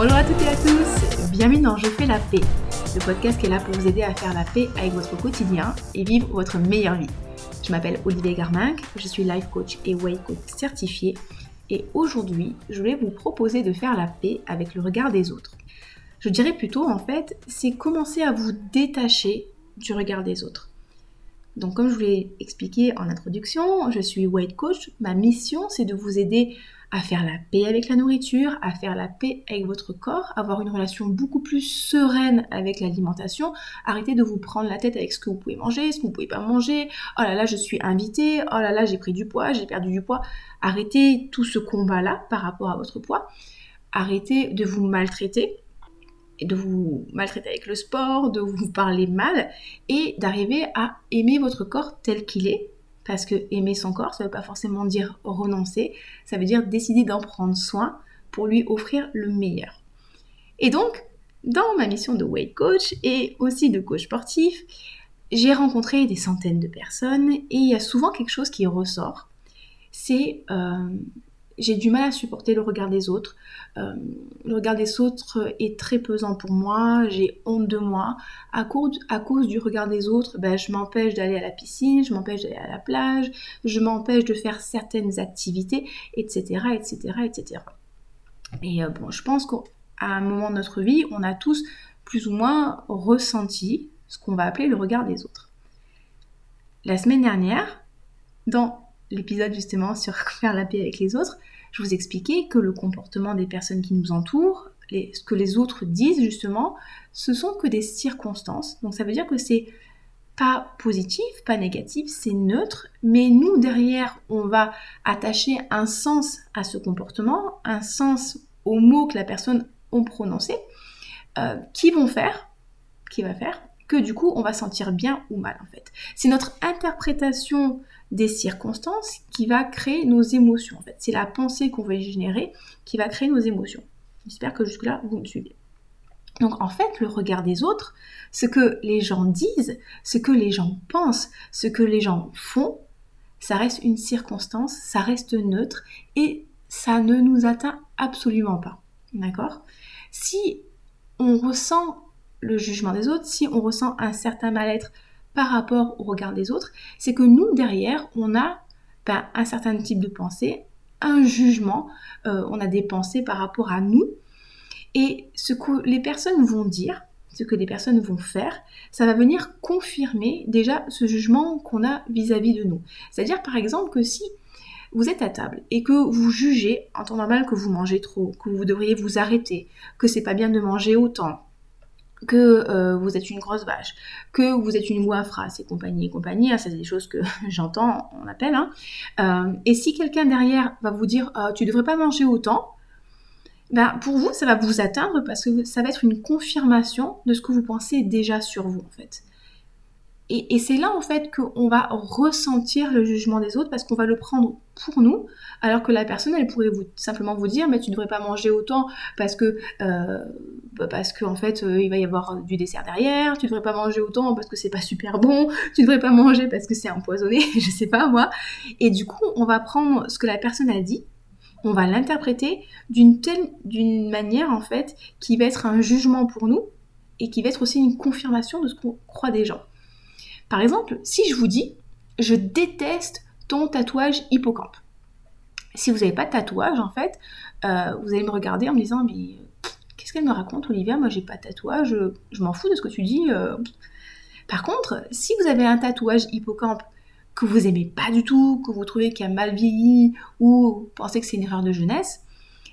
Bonjour à toutes et à tous, bienvenue dans Je fais la paix, le podcast qui est là pour vous aider à faire la paix avec votre quotidien et vivre votre meilleure vie. Je m'appelle Olivier Garminck, je suis life coach et way coach certifié et aujourd'hui je voulais vous proposer de faire la paix avec le regard des autres. Je dirais plutôt en fait, c'est commencer à vous détacher du regard des autres. Donc comme je vous l'ai expliqué en introduction, je suis weight coach. Ma mission c'est de vous aider à faire la paix avec la nourriture, à faire la paix avec votre corps, avoir une relation beaucoup plus sereine avec l'alimentation, arrêtez de vous prendre la tête avec ce que vous pouvez manger, ce que vous pouvez pas manger, oh là là je suis invitée, oh là là j'ai pris du poids, j'ai perdu du poids, arrêtez tout ce combat-là par rapport à votre poids, arrêtez de vous maltraiter, de vous maltraiter avec le sport, de vous parler mal et d'arriver à aimer votre corps tel qu'il est. Parce que aimer son corps, ça ne veut pas forcément dire renoncer, ça veut dire décider d'en prendre soin pour lui offrir le meilleur. Et donc, dans ma mission de weight coach et aussi de coach sportif, j'ai rencontré des centaines de personnes et il y a souvent quelque chose qui ressort. C'est euh, j'ai du mal à supporter le regard des autres. Euh, le regard des autres est très pesant pour moi, j'ai honte de moi. À cause, du regard des autres, ben, je m'empêche d'aller à la piscine, je m'empêche d'aller à la plage, je m'empêche de faire certaines activités, etc. etc., etc. Et euh, bon, je pense qu'à un moment de notre vie, on a tous plus ou moins ressenti ce qu'on va appeler le regard des autres. La semaine dernière, dans l'épisode justement sur faire la paix avec les autres, je vous expliquais que le comportement des personnes qui nous entourent, ce que les autres disent justement, ce sont que des circonstances. Donc ça veut dire que c'est pas positif, pas négatif, c'est neutre, mais nous derrière, on va attacher un sens à ce comportement, un sens aux mots que la personne a prononcés, euh, qui vont faire, qui va faire que du coup on va sentir bien ou mal en fait. C'est notre interprétation des circonstances qui va créer nos émotions en fait. C'est la pensée qu'on va générer qui va créer nos émotions. J'espère que jusque-là vous me suivez. Donc en fait, le regard des autres, ce que les gens disent, ce que les gens pensent, ce que les gens font, ça reste une circonstance, ça reste neutre et ça ne nous atteint absolument pas. D'accord? Si on ressent le jugement des autres, si on ressent un certain mal-être par rapport au regard des autres, c'est que nous, derrière, on a ben, un certain type de pensée, un jugement, euh, on a des pensées par rapport à nous. Et ce que les personnes vont dire, ce que les personnes vont faire, ça va venir confirmer déjà ce jugement qu'on a vis-à-vis -vis de nous. C'est-à-dire par exemple que si vous êtes à table et que vous jugez en temps normal que vous mangez trop, que vous devriez vous arrêter, que c'est pas bien de manger autant, que euh, vous êtes une grosse vache, que vous êtes une phrase et compagnie et compagnie, hein, c'est des choses que j'entends, on appelle. Hein. Euh, et si quelqu'un derrière va vous dire euh, tu devrais pas manger autant, ben pour vous ça va vous atteindre parce que ça va être une confirmation de ce que vous pensez déjà sur vous en fait. Et, c'est là en fait qu'on va ressentir le jugement des autres parce qu'on va le prendre pour nous, alors que la personne elle pourrait vous simplement vous dire mais tu devrais pas manger autant parce que euh, parce qu'en en fait euh, il va y avoir du dessert derrière, tu devrais pas manger autant parce que c'est pas super bon, tu devrais pas manger parce que c'est empoisonné, je sais pas moi. Et du coup on va prendre ce que la personne a dit, on va l'interpréter d'une telle d'une manière en fait qui va être un jugement pour nous et qui va être aussi une confirmation de ce qu'on croit des gens. Par exemple, si je vous dis je déteste ton tatouage hippocampe. Si vous n'avez pas de tatouage, en fait, euh, vous allez me regarder en me disant mais qu'est-ce qu'elle me raconte, Olivia? Moi, j'ai pas de tatouage, je m'en fous de ce que tu dis. Euh. Par contre, si vous avez un tatouage hippocampe que vous aimez pas du tout, que vous trouvez qu'il a mal vieilli ou pensez que c'est une erreur de jeunesse,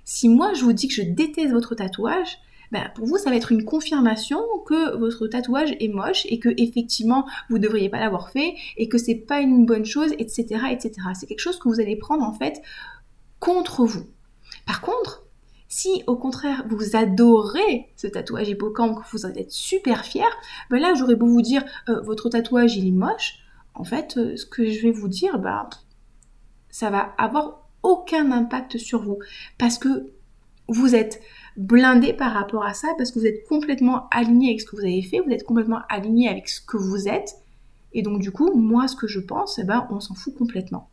si moi je vous dis que je déteste votre tatouage, bah, pour vous, ça va être une confirmation que votre tatouage est moche et que effectivement vous devriez pas l'avoir fait et que c'est pas une bonne chose, etc., etc. C'est quelque chose que vous allez prendre en fait contre vous. Par contre, si au contraire vous adorez ce tatouage hippocampe, que vous en êtes super fier, ben là j'aurais beau vous dire euh, votre tatouage il est moche, en fait euh, ce que je vais vous dire, bah ça va avoir aucun impact sur vous parce que vous êtes blindé par rapport à ça parce que vous êtes complètement aligné avec ce que vous avez fait, vous êtes complètement aligné avec ce que vous êtes. Et donc du coup, moi ce que je pense, eh ben, on s'en fout complètement.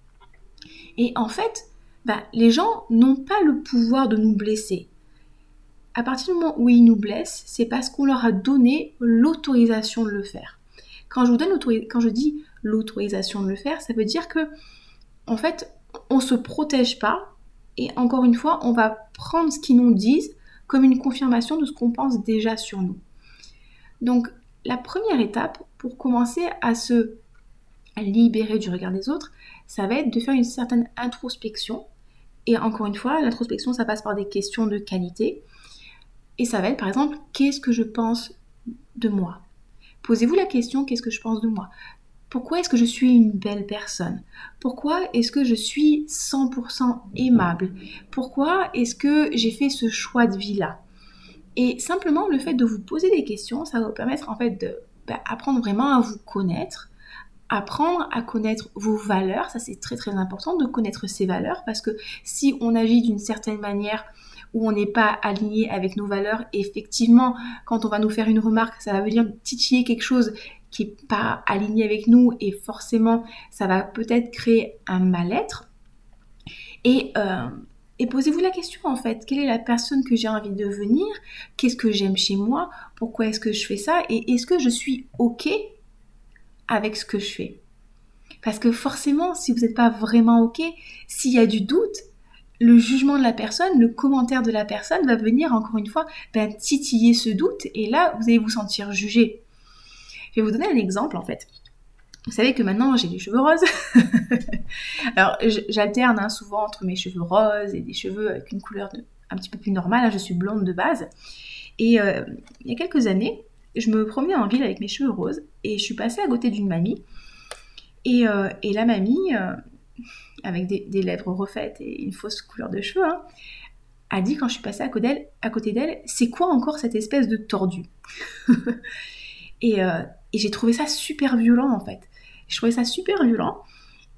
Et en fait, ben, les gens n'ont pas le pouvoir de nous blesser. à partir du moment où ils nous blessent, c'est parce qu'on leur a donné l'autorisation de le faire. Quand je vous donne quand je dis l'autorisation de le faire, ça veut dire que en fait, on se protège pas et encore une fois, on va prendre ce qu'ils nous disent comme une confirmation de ce qu'on pense déjà sur nous. Donc, la première étape pour commencer à se libérer du regard des autres, ça va être de faire une certaine introspection. Et encore une fois, l'introspection, ça passe par des questions de qualité. Et ça va être par exemple, qu'est-ce que je pense de moi? Posez-vous la question, qu'est-ce que je pense de moi? Pourquoi est-ce que je suis une belle personne? Pourquoi est-ce que je suis 100% aimable? Pourquoi est-ce que j'ai fait ce choix de vie-là? Et simplement, le fait de vous poser des questions, ça va vous permettre en fait d'apprendre bah, vraiment à vous connaître, apprendre à connaître vos valeurs, ça c'est très très important de connaître ses valeurs parce que si on agit d'une certaine manière où on n'est pas aligné avec nos valeurs. effectivement, quand on va nous faire une remarque, ça va venir titiller quelque chose qui n'est pas aligné avec nous et forcément, ça va peut-être créer un mal-être. Et, euh, et posez-vous la question en fait, quelle est la personne que j'ai envie de devenir Qu'est-ce que j'aime chez moi? Pourquoi est-ce que je fais ça? Et est-ce que je suis OK avec ce que je fais? Parce que forcément, si vous n'êtes pas vraiment OK, s'il y a du doute, le jugement de la personne, le commentaire de la personne va venir encore une fois ben, titiller ce doute et là vous allez vous sentir jugé. Je vais vous donner un exemple en fait. Vous savez que maintenant j'ai des cheveux roses. Alors j'alterne hein, souvent entre mes cheveux roses et des cheveux avec une couleur un petit peu plus normale. Hein, je suis blonde de base. Et euh, il y a quelques années, je me promenais en ville avec mes cheveux roses et je suis passée à côté d'une mamie. Et, euh, la mamie, euh, avec des, lèvres refaites et une fausse couleur de cheveux, hein, a dit quand je suis passée à côté d'elle, c'est quoi encore cette espèce de tordu? Et, euh, et j'ai trouvé ça super violent en fait. Je trouvais ça super violent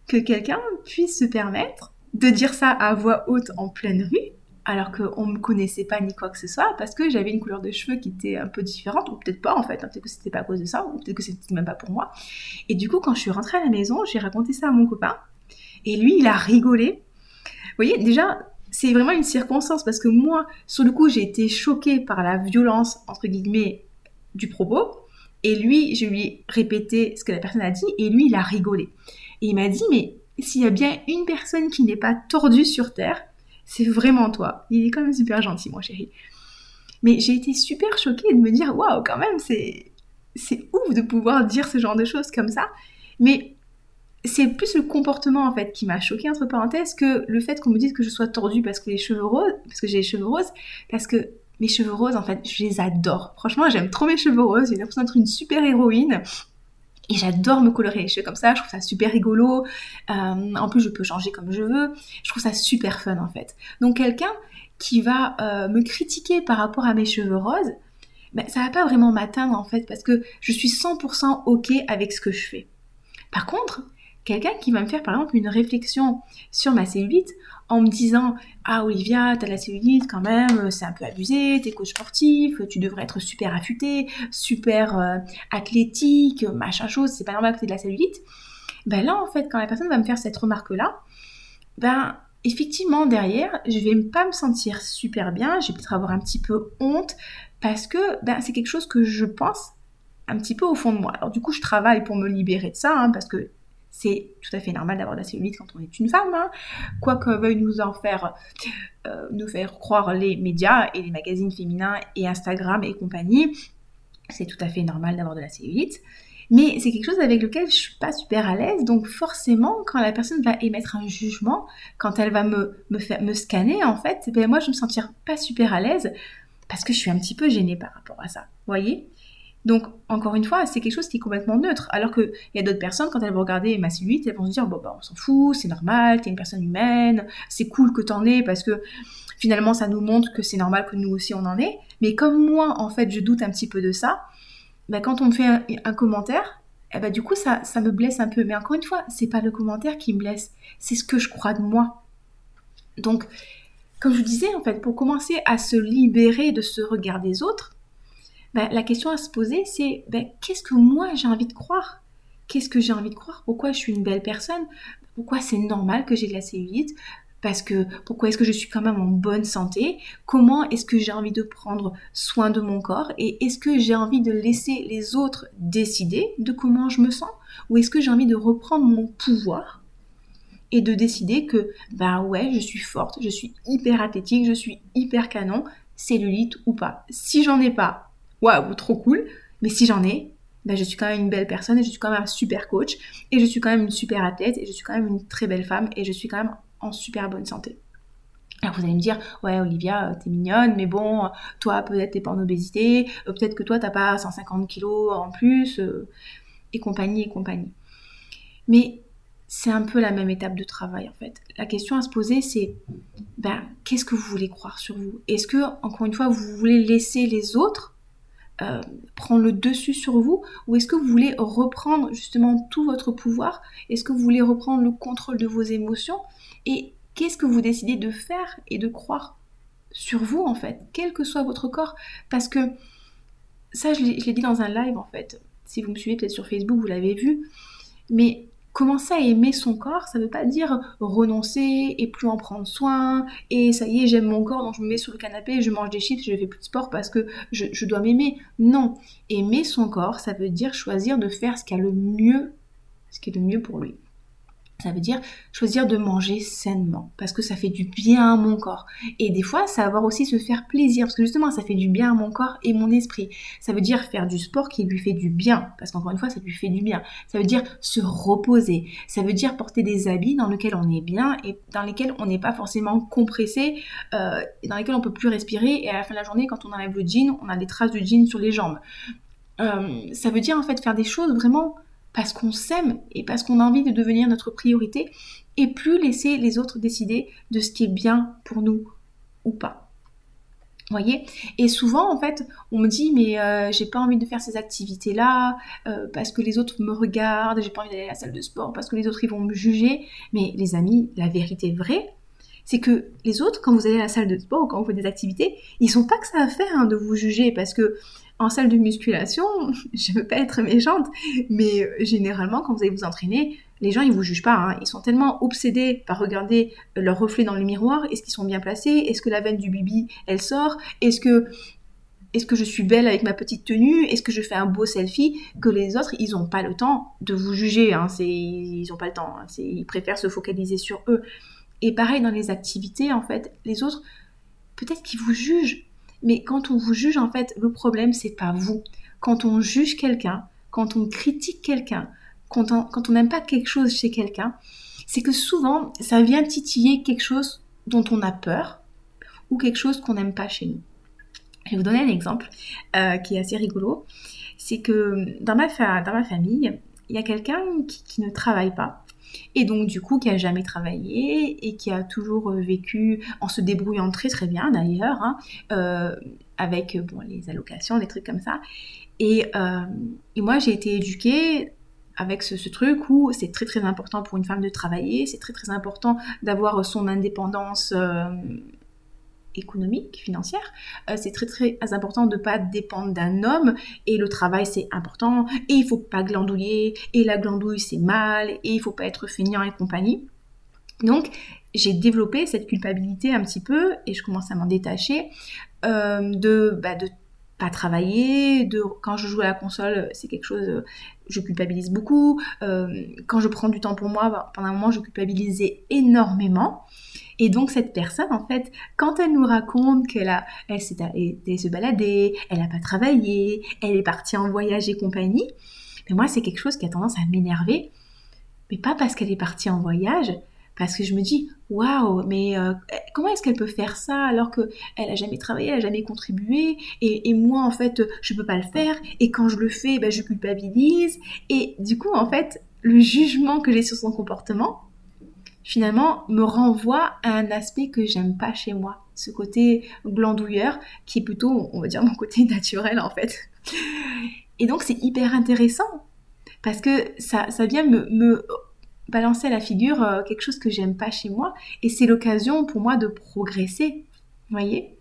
que quelqu'un puisse se permettre de dire ça à voix haute en pleine rue, alors qu'on ne me connaissait pas ni quoi que ce soit, parce que j'avais une couleur de cheveux qui était un peu différente, ou peut-être pas en fait, hein, peut-être que c'était pas à cause de ça, ou peut-être que c'était même pas pour moi. Et du coup, quand je suis rentrée à la maison, j'ai raconté ça à mon copain, et lui, il a rigolé. Vous voyez, déjà, c'est vraiment une circonstance parce que moi, sur le coup, j'ai été choquée par la violence, entre guillemets, du propos. Et lui, je lui ai répété ce que la personne a dit et lui, il a rigolé. Et il m'a dit, mais s'il y a bien une personne qui n'est pas tordue sur Terre, c'est vraiment toi. Il est quand même super gentil, mon chéri. Mais j'ai été super choquée de me dire, waouh, quand même, c'est, c'est ouf de pouvoir dire ce genre de choses comme ça. Mais c'est plus le comportement en fait qui m'a choqué entre parenthèses que le fait qu'on me dise que je sois tordue parce que les cheveux roses, parce que j'ai les cheveux roses, parce que mes cheveux roses en fait je les adore. Franchement j'aime trop mes cheveux roses, j'ai l'impression d'être une super héroïne. Et j'adore me colorer les cheveux comme ça, je trouve ça super rigolo. Euh, en plus, je peux changer comme je veux. Je trouve ça super fun en fait. Donc quelqu'un qui va euh, me critiquer par rapport à mes cheveux roses, ben, ça va pas vraiment m'atteindre en fait parce que je suis 100% ok avec ce que je fais. Par contre, quelqu'un qui va me faire par exemple une réflexion sur ma cellulite en me disant Ah Olivia, t'as la cellulite quand même, c'est un peu abusé, t'es coach sportif, tu devrais être super affûté, super euh, athlétique, machin chose, c'est pas normal que t'aies de la cellulite. Ben là en fait, quand la personne va me faire cette remarque-là, ben effectivement derrière, je vais pas me sentir super bien, je vais peut-être avoir un petit peu honte parce que ben, c'est quelque chose que je pense un petit peu au fond de moi. Alors du coup, je travaille pour me libérer de ça, hein, parce que c'est tout à fait normal d'avoir de la cellulite quand on est une femme, hein. quoi que veuillent nous en faire, euh, nous faire croire les médias et les magazines féminins et Instagram et compagnie. C'est tout à fait normal d'avoir de la cellulite. Mais c'est quelque chose avec lequel je suis pas super à l'aise, donc forcément, quand la personne va émettre un jugement, quand elle va me, me, scanner, en fait, ben moi je me sentir pas super à l'aise parce que je suis un petit peu gênée par rapport à ça. Voyez? Donc, encore une fois, c'est quelque chose qui est complètement neutre. Alors qu'il y a d'autres personnes, quand elles vont regarder ma cellulite, elles vont se dire, bon, bah, on s'en fout, c'est normal, t'es une personne humaine, c'est cool que t'en aies parce que finalement, ça nous montre que c'est normal que nous aussi on en ait. Mais comme moi, en fait, je doute un petit peu de ça, bah, quand on me fait un, commentaire, eh bah, du coup, ça, ça me blesse un peu. Mais encore une fois, c'est pas le commentaire qui me blesse, c'est ce que je crois de moi. Donc, comme je vous disais, en fait, pour commencer à se libérer de ce regard des autres, bah, la question à se poser, c'est bah, qu'est-ce que moi j'ai envie de croire? Qu'est-ce que j'ai envie de croire? Pourquoi je suis une belle personne? Pourquoi c'est normal que j'ai de la cellulite parce que pourquoi est-ce que je suis quand même en bonne santé? Comment est-ce que j'ai envie de prendre soin de mon corps? Et est-ce que j'ai envie de laisser les autres décider de comment je me sens? Ou est-ce que j'ai envie de reprendre mon pouvoir et de décider que bah ouais, je suis forte, je suis hyper athlétique, je suis hyper canon, cellulite ou pas? Si j'en ai pas, waouh, trop cool. Mais si j'en ai, ben, je suis quand même une belle personne et je suis quand même un super coach et je suis quand même une super athlète et je suis quand même une très belle femme et je suis quand même en super bonne santé. Alors vous allez me dire, ouais Olivia, euh, t'es mignonne, mais bon, toi peut-être t'es pas en obésité, euh, peut-être que toi t'as pas 150 kilos en plus, euh, et compagnie et compagnie. Mais c'est un peu la même étape de travail en fait. La question à se poser c'est ben, qu'est-ce que vous voulez croire sur vous? Est-ce que, encore une fois, vous voulez laisser les autres euh, prendre le dessus sur vous Ou est-ce que vous voulez reprendre justement tout votre pouvoir? Est-ce que vous voulez reprendre le contrôle de vos émotions? Et qu'est-ce que vous décidez de faire et de croire sur vous en fait, quel que soit votre corps? Parce que ça, je l'ai dit dans un live en fait. Si vous me suivez peut-être sur Facebook, vous l'avez vu. Mais Commencer à aimer son corps, ça ne veut pas dire renoncer et plus en prendre soin, et ça y est, j'aime mon corps, donc je me mets sur le canapé, je mange des chips, je fais plus de sport parce que je, dois m'aimer. Non, aimer son corps, ça veut dire choisir de faire ce qui a le mieux, ce qui est le mieux pour lui. Ça veut dire choisir de manger sainement parce que ça fait du bien à mon corps. Et des fois, ça aussi se faire plaisir parce que justement, ça fait du bien à mon corps et mon esprit. Ça veut dire faire du sport qui lui fait du bien parce qu'encore une fois, ça lui fait du bien. Ça veut dire se reposer. Ça veut dire porter des habits dans lesquels on est bien et dans lesquels on n'est pas forcément compressé, euh, dans lesquels on peut plus respirer. Et à la fin de la journée, quand on enlève le jean, on a des traces de jean sur les jambes. Euh, ça veut dire en fait faire des choses vraiment parce qu'on s'aime et parce qu'on a envie de devenir notre priorité et plus laisser les autres décider de ce qui est bien pour nous ou pas. Voyez? Et souvent, en fait, on me dit, mais euh, j'ai pas envie de faire ces activités-là euh, parce que les autres me regardent, j'ai pas envie d'aller à la salle de sport parce que les autres ils vont me juger. Mais les amis, la vérité vraie, c'est que les autres, quand vous allez à la salle de sport ou quand vous faites des activités, ils sont pas que ça à faire hein, de vous juger parce que en salle de musculation, je veux pas être méchante, mais euh, généralement, quand vous allez vous entraîner, les gens, ils vous jugent pas. Hein. Ils sont tellement obsédés par regarder euh, leur reflet dans le miroir. Est-ce qu'ils sont bien placés? Est-ce que la veine du bibi, elle sort? Est-ce que est-ce que je suis belle avec ma petite tenue? Est-ce que je fais un beau selfie? Que les autres, ils n'ont pas le temps de vous juger. Hein. Ils n'ont pas le temps. Hein. Ils préfèrent se focaliser sur eux. Et pareil dans les activités, en fait, les autres, peut-être qu'ils vous jugent, mais quand on vous juge, en fait, le problème, c'est pas vous. Quand on juge quelqu'un, quand on critique quelqu'un, quand on n'aime pas quelque chose chez quelqu'un, c'est que souvent, ça vient titiller quelque chose dont on a peur ou quelque chose qu'on n'aime pas chez nous. Je vais vous donner un exemple euh, qui est assez rigolo. C'est que dans ma, dans ma famille, il y a quelqu'un qui, ne travaille pas et donc du coup qui a jamais travaillé et qui a toujours euh, vécu en se débrouillant très très bien d'ailleurs, hein, euh, avec bon, les allocations, des trucs comme ça. Et, euh, et moi j'ai été éduquée avec ce, truc où c'est très très important pour une femme de travailler, c'est très très important d'avoir son indépendance économique, financière. Euh, c'est très très important de ne pas dépendre d'un homme et le travail c'est important et il faut pas glandouiller et la glandouille c'est mal et il faut pas être feignant et compagnie. Donc j'ai développé cette culpabilité un petit peu et je commence à m'en détacher euh, de, bah, pas travailler, de quand je joue à la console, c'est quelque chose, je culpabilise beaucoup. Euh, quand je prends du temps pour moi, bah, pendant un moment, je culpabilisais énormément. Et donc cette personne, en fait, quand elle nous raconte qu'elle a, elle s'est allée se balader, elle n'a pas travaillé, elle est partie en voyage et compagnie, mais moi c'est quelque chose qui a tendance à m'énerver, mais pas parce qu'elle est partie en voyage, parce que je me dis waouh mais euh, comment est-ce qu'elle peut faire ça alors que elle a jamais travaillé elle a jamais contribué et, moi en fait je peux pas le faire et quand je le fais ben, je culpabilise. Et du coup en fait le jugement que j'ai sur son comportement finalement me renvoie à un aspect que j'aime pas chez moi, ce côté glandouilleur qui est plutôt, on va dire, mon côté naturel en fait. Et donc c'est hyper intéressant parce que ça, ça vient me, balancer à la figure euh, quelque chose que j'aime pas chez moi et c'est l'occasion pour moi de progresser, vous voyez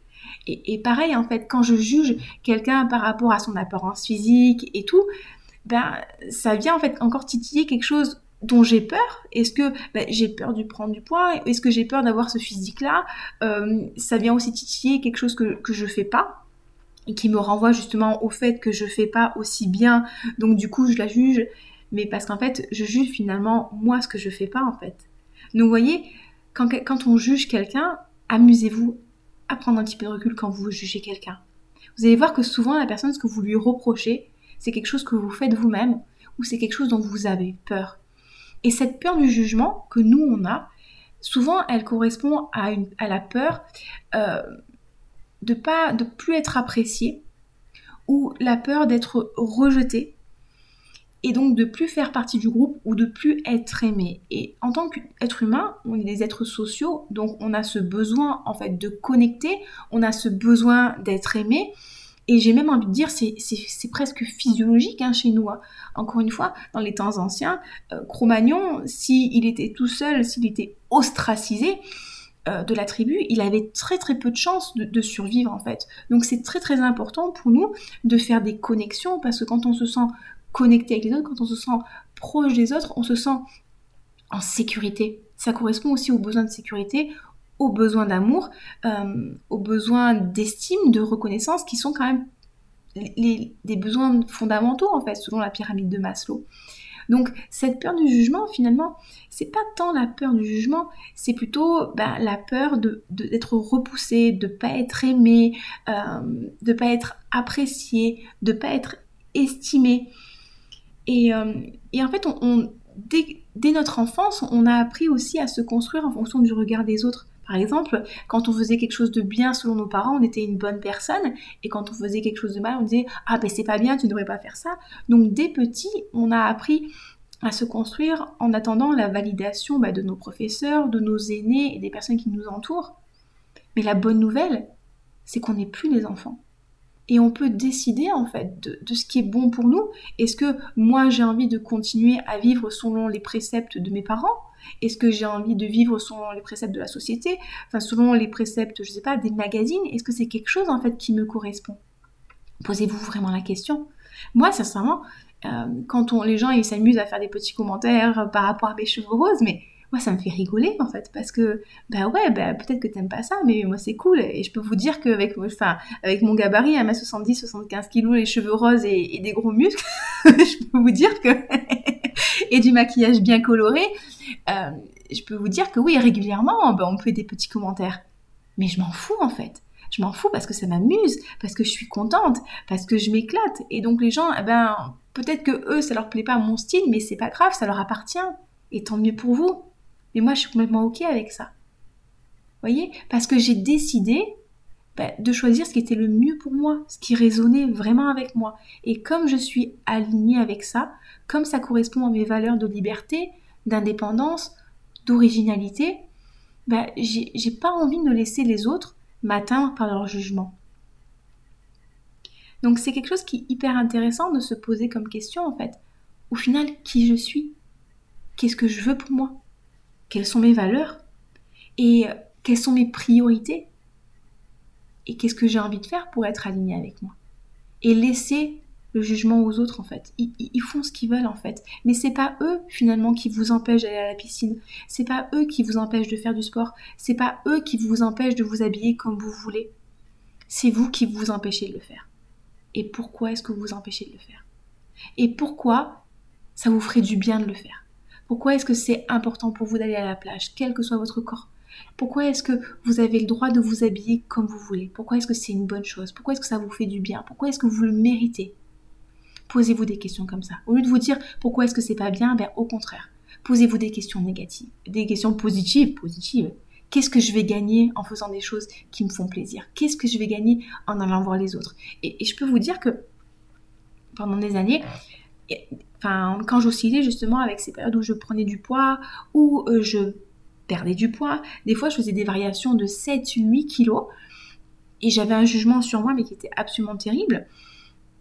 et, et, pareil en fait, quand je juge quelqu'un par rapport à son apparence physique et tout, ben ça vient en fait encore titiller quelque chose dont j'ai peur Est-ce que ben, j'ai peur de prendre du poids? Est-ce que j'ai peur d'avoir ce physique-là? Euh, Ça vient aussi titiller quelque chose que, que je fais pas et qui me renvoie justement au fait que je fais pas aussi bien, donc du coup je la juge, mais parce qu'en fait je juge finalement moi ce que je fais pas en fait. Donc vous voyez, quand, quand on juge quelqu'un, amusez-vous à prendre un petit peu de recul quand vous jugez quelqu'un. Vous allez voir que souvent la personne, ce que vous lui reprochez, c'est quelque chose que vous faites vous-même ou c'est quelque chose dont vous avez peur. Et cette peur du jugement que nous, on a, souvent, elle correspond à, la peur euh, de pas de plus être apprécié ou la peur d'être rejeté et donc de plus faire partie du groupe ou de plus être aimé. Et en tant qu'être humain, on est des êtres sociaux, donc on a ce besoin en fait de connecter, on a ce besoin d'être aimé et j'ai même envie de dire, c'est, presque physiologique hein, chez nous. Hein. Encore une fois, dans les temps anciens, euh, Cro-Magnon, s'il était tout seul, s'il était ostracisé euh, de la tribu, il avait très très peu de chances de, de, survivre en fait. Donc c'est très très important pour nous de faire des connexions parce que quand on se sent connecté avec les autres, quand on se sent proche des autres, on se sent en sécurité. Ça correspond aussi aux besoins de sécurité, aux besoins d'amour, euh, aux besoins d'estime, de reconnaissance, qui sont quand même les, des besoins fondamentaux en fait, selon la pyramide de Maslow. Donc cette peur du jugement, finalement, c'est pas tant la peur du jugement, c'est plutôt bah, la peur de, d'être repoussé, de pas être aimé, euh, de pas être apprécié, de pas être estimé. Et, euh, et en fait, dès, dès, notre enfance, on a appris aussi à se construire en fonction du regard des autres. Par exemple, quand on faisait quelque chose de bien selon nos parents, on était une bonne personne, et quand on faisait quelque chose de mal, on disait ah ben c'est pas bien, tu ne devrais pas faire ça. Donc dès petit, on a appris à se construire en attendant la validation bah, de nos professeurs, de nos aînés et des personnes qui nous entourent. Mais la bonne nouvelle, c'est qu'on n'est plus des enfants. Et on peut décider en fait de, de ce qui est bon pour nous. Est-ce que moi j'ai envie de continuer à vivre selon les préceptes de mes parents? Est-ce que j'ai envie de vivre selon les préceptes de la société Enfin, selon les préceptes, je sais pas, des magazines? Est-ce que c'est quelque chose, en fait, qui me correspond? Posez-vous vraiment la question. Moi, sincèrement, euh, quand on, les gens ils s'amusent à faire des petits commentaires par rapport à mes cheveux roses, mais moi ça me fait rigoler en fait parce que bah ouais bah, peut-être que t'aimes pas ça mais moi c'est cool et je peux vous dire qu'avec enfin avec mon gabarit à ma 70 75 kilos les cheveux roses et, des gros muscles je peux vous dire que et du maquillage bien coloré euh, je peux vous dire que oui, régulièrement, ben, on me fait des petits commentaires. Mais je m'en fous en fait. Je m'en fous parce que ça m'amuse, parce que je suis contente, parce que je m'éclate. Et donc les gens, eh ben, peut-être que eux, ça leur plaît pas mon style, mais c'est pas grave, ça leur appartient. Et tant mieux pour vous. Mais moi, je suis complètement ok avec ça. Vous voyez? Parce que j'ai décidé ben, de choisir ce qui était le mieux pour moi, ce qui résonnait vraiment avec moi. Et comme je suis alignée avec ça, comme ça correspond à mes valeurs de liberté, d'indépendance, d'originalité, bah, j'ai pas envie de laisser les autres m'atteindre par leur jugement. Donc c'est quelque chose qui est hyper intéressant de se poser comme question en fait. Au final, qui je suis? Qu'est-ce que je veux pour moi? Quelles sont mes valeurs Et euh, quelles sont mes priorités Et qu'est-ce que j'ai envie de faire pour être aligné avec moi Et laisser le jugement aux autres en fait. Ils, font ce qu'ils veulent en fait. Mais c'est pas eux finalement qui vous empêchent d'aller à la piscine. C'est pas eux qui vous empêchent de faire du sport. C'est pas eux qui vous empêchent de vous habiller comme vous voulez. C'est vous qui vous empêchez de le faire. Et pourquoi est-ce que vous vous empêchez de le faire? Et pourquoi ça vous ferait du bien de le faire? Pourquoi est-ce que c'est important pour vous d'aller à la plage, quel que soit votre corps? Pourquoi est-ce que vous avez le droit de vous habiller comme vous voulez? Pourquoi est-ce que c'est une bonne chose? Pourquoi est-ce que ça vous fait du bien? Pourquoi est-ce que vous le méritez? Posez-vous des questions comme ça. Au lieu de vous dire pourquoi est-ce que c'est pas bien, ben au contraire, posez-vous des questions négatives, des questions positives, positives. Qu'est-ce que je vais gagner en faisant des choses qui me font plaisir? Qu'est-ce que je vais gagner en allant voir les autres? Et, je peux vous dire que pendant des années, quand j'oscillais justement avec ces périodes où je prenais du poids, où euh, je perdais du poids, des fois je faisais des variations de 7-8 kilos, et j'avais un jugement sur moi mais qui était absolument terrible.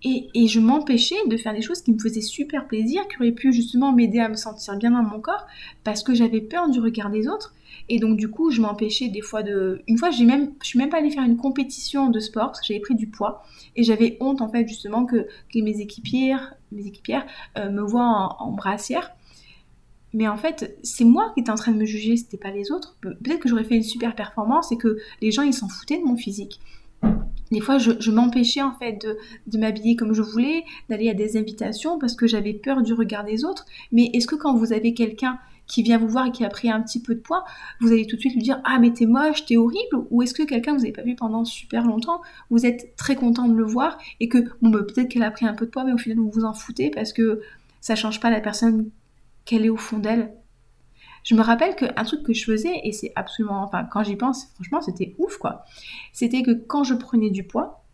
Et, je m'empêchais de faire des choses qui me faisaient super plaisir, qui auraient pu justement m'aider à me sentir bien dans mon corps, parce que j'avais peur du regard des autres. Et donc du coup, je m'empêchais des fois de... Une fois, j'ai même... je suis même pas allée faire une compétition de sport, parce que j'avais pris du poids. Et j'avais honte en fait justement que, que mes équipières, mes équipières euh, me voient en, brassière. mais en fait, c'est moi qui étais en train de me juger, c'était pas les autres. Peut-être que j'aurais fait une super performance et que les gens ils s'en foutaient de mon physique. Des fois, je, m'empêchais en fait de, m'habiller comme je voulais, d'aller à des invitations parce que j'avais peur du regard des autres. Mais est-ce que quand vous avez quelqu'un qui vient vous voir et qui a pris un petit peu de poids, vous allez tout de suite lui dire ah mais t'es moche, t'es horrible? Ou est-ce que quelqu'un que vous n'avez pas vu pendant super longtemps, vous êtes très content de le voir et que bah, peut-être qu'elle a pris un peu de poids, mais au final vous vous en foutez parce que ça change pas la personne qu'elle est au fond d'elle? Je me rappelle qu'un truc que je faisais, et c'est absolument, enfin quand j'y pense, franchement c'était ouf quoi, c'était que quand je prenais du poids,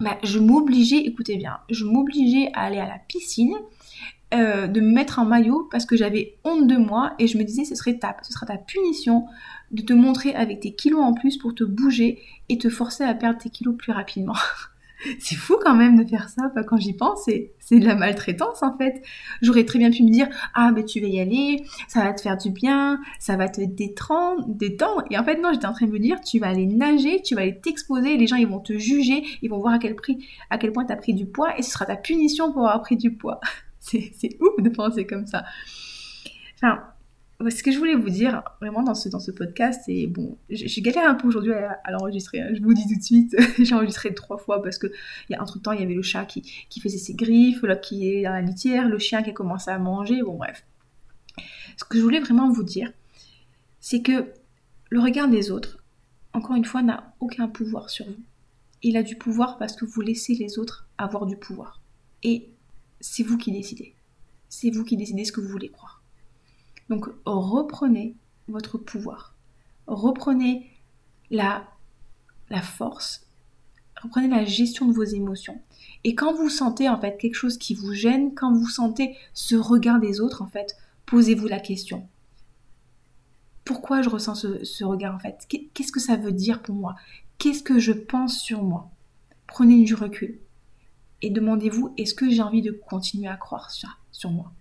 bah, je m'obligeais, écoutez bien, je m'obligeais à aller à la piscine, euh, de me mettre en maillot parce que j'avais honte de moi et je me disais ce serait ta, ce sera ta punition de te montrer avec tes kilos en plus pour te bouger et te forcer à perdre tes kilos plus rapidement. c'est fou quand même de faire ça. quand j'y pense, c'est de la maltraitance en fait. J'aurais très bien pu me dire ah mais tu vas y aller, ça va te faire du bien, ça va te détendre. Et en fait non, j'étais en train de me dire tu vas aller nager, tu vas aller t'exposer, les gens ils vont te juger, ils vont voir à quel à quel point tu as pris du poids et ce sera ta punition pour avoir pris du poids. c'est ouf de penser comme ça. Ce que je voulais vous dire vraiment dans ce, dans ce podcast, c'est bon, j'ai galéré un peu aujourd'hui à, l'enregistrer, hein. je vous dis tout de suite, j'ai enregistré trois fois parce que y a entre temps il y avait le chat qui, qui faisait ses griffes, l'autre qui est dans la litière, le chien qui a commencé à manger, bon bref. Ce que je voulais vraiment vous dire, c'est que le regard des autres, encore une fois, n'a aucun pouvoir sur vous. Il a du pouvoir parce que vous laissez les autres avoir du pouvoir. Et c'est vous qui décidez. C'est vous qui décidez ce que vous voulez croire. Donc reprenez votre pouvoir. Reprenez la, force. Reprenez la gestion de vos émotions. Et quand vous sentez en fait quelque chose qui vous gêne, quand vous sentez ce regard des autres, en fait, posez-vous la question. Pourquoi je ressens ce, regard en fait? Qu'est-ce que ça veut dire pour moi? Qu'est-ce que je pense sur moi? Prenez du recul et demandez-vous est-ce que j'ai envie de continuer à croire ça sur moi?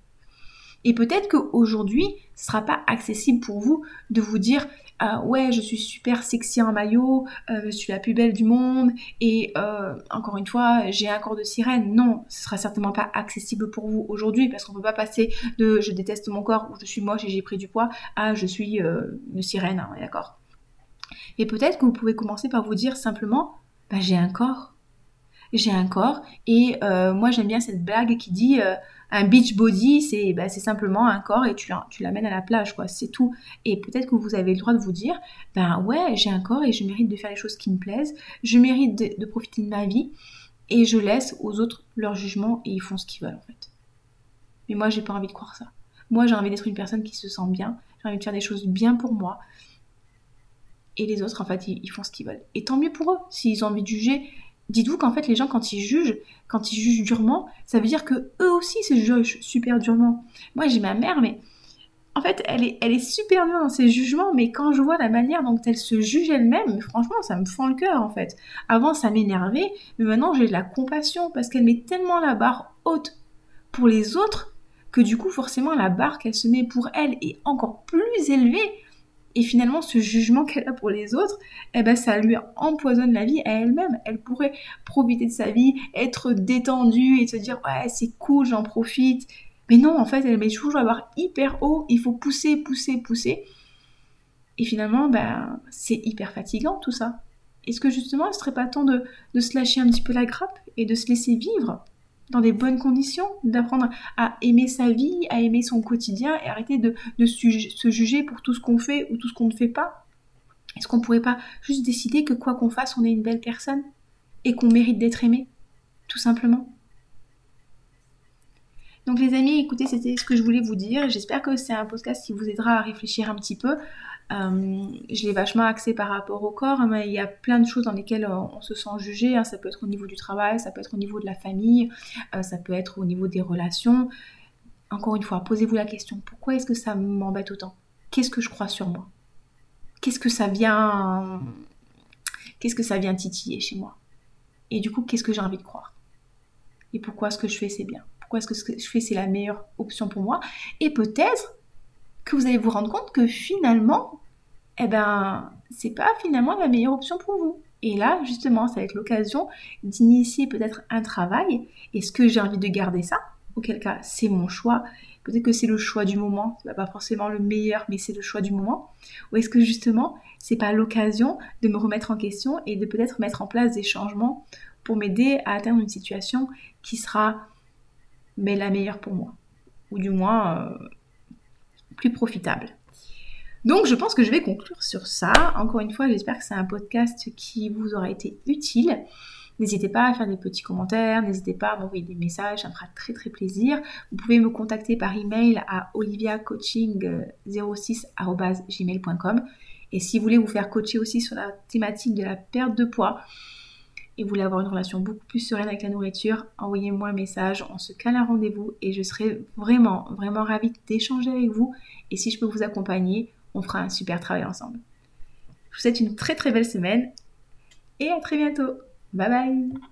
Et peut-être qu'aujourd'hui, ce sera pas accessible pour vous de vous dire euh, ouais, je suis super sexy en maillot, euh, je suis la plus belle du monde et euh, encore une fois, j'ai un corps de sirène. Non, ce sera certainement pas accessible pour vous aujourd'hui parce qu'on peut pas passer de je déteste mon corps ou je suis moche et j'ai pris du poids à je suis une sirène, hein, d'accord. Et peut-être que vous pouvez commencer par vous dire simplement bah, j'ai un corps j'ai un corps et moi j'aime bien cette blague qui dit un beach body c'est bah, c'est simplement un corps et tu tu l'amènes à la plage quoi. C'est tout. Et peut-être que vous avez le droit de vous dire ben ouais j'ai un corps et je mérite de faire les choses qui me plaisent. Je mérite de, profiter de ma vie et je laisse aux autres leur jugement et ils font ce qu'ils veulent en fait. Mais moi j'ai pas envie de croire ça. Moi j'ai envie d'être une personne qui se sent bien. J'ai envie de faire des choses bien pour moi. Et les autres en fait ils font ce qu'ils veulent. Et tant mieux pour eux. S'ils ont envie de juger dites-vous qu'en fait les gens quand ils jugent, quand ils jugent durement, ça veut dire que eux aussi se jugent super durement. Moi j'ai ma mère, mais en fait elle est, elle est super dure dans ses jugements, mais quand je vois la manière dont elle se juge elle-même, franchement ça me fend le cœur en fait. Avant ça m'énervait, mais maintenant j'ai de la compassion parce qu'elle met tellement la barre haute pour les autres que du coup forcément la barre qu'elle se met pour elle est encore plus élevée et finalement, ce jugement qu'elle a pour les autres, eh ben, ça lui empoisonne la vie à elle-même. Elle pourrait profiter de sa vie, être détendue et se dire ouais c'est cool, j'en profite. Mais non, en fait, elle met toujours la barre hyper haut. Il faut pousser, pousser, pousser. Et finalement, ben, c'est hyper fatigant tout ça. Est-ce que justement, ce serait pas temps de, de se lâcher un petit peu la grappe et de se laisser vivre? Dans des bonnes conditions, d'apprendre à aimer sa vie, à aimer son quotidien et arrêter de, se juger pour tout ce qu'on fait ou tout ce qu'on ne fait pas Est-ce qu'on pourrait pas juste décider que quoi qu'on fasse, on est une belle personne et qu'on mérite d'être aimé Tout simplement? Donc les amis, écoutez, c'était ce que je voulais vous dire. J'espère que c'est un podcast qui vous aidera à réfléchir un petit peu je l'ai vachement axé par rapport au corps, mais il y a plein de choses dans lesquelles on, se sent jugé. Hein. Ça peut être au niveau du travail, ça peut être au niveau de la famille, euh, ça peut être au niveau des relations. Encore une fois, posez-vous la question pourquoi est-ce que ça m'embête autant? Qu'est-ce que je crois sur moi? Qu'est-ce que ça vient Qu'est-ce que ça vient titiller chez moi? Et du coup, qu'est-ce que j'ai envie de croire? Et pourquoi ce que je fais c'est bien? Pourquoi est-ce que ce que je fais c'est la meilleure option pour moi? Et peut-être que vous allez vous rendre compte que finalement, eh ben, c'est pas finalement la meilleure option pour vous. Et là, justement, ça va être l'occasion d'initier peut-être un travail. Est-ce que j'ai envie de garder ça? Auquel cas, c'est mon choix. Peut-être que c'est le choix du moment, c'est pas forcément le meilleur, mais c'est le choix du moment. Ou est-ce que justement, c'est pas l'occasion de me remettre en question et de peut-être mettre en place des changements pour m'aider à atteindre une situation qui sera mais la meilleure pour moi, ou du moins euh, plus profitable. Donc je pense que je vais conclure sur ça. Encore une fois, j'espère que c'est un podcast qui vous aura été utile. N'hésitez pas à faire des petits commentaires, n'hésitez pas à m'envoyer des messages, ça me fera très très plaisir. Vous pouvez me contacter par email à oliviacoaching06@gmail.com et si vous voulez vous faire coacher aussi sur la thématique de la perte de poids et vous voulez avoir une relation beaucoup plus sereine avec la nourriture, envoyez-moi un message, on se cale un rendez-vous et je serai vraiment vraiment ravie d'échanger avec vous et si je peux vous accompagner, on fera un super travail ensemble. Je vous souhaite une très très belle semaine et à très bientôt. Bye bye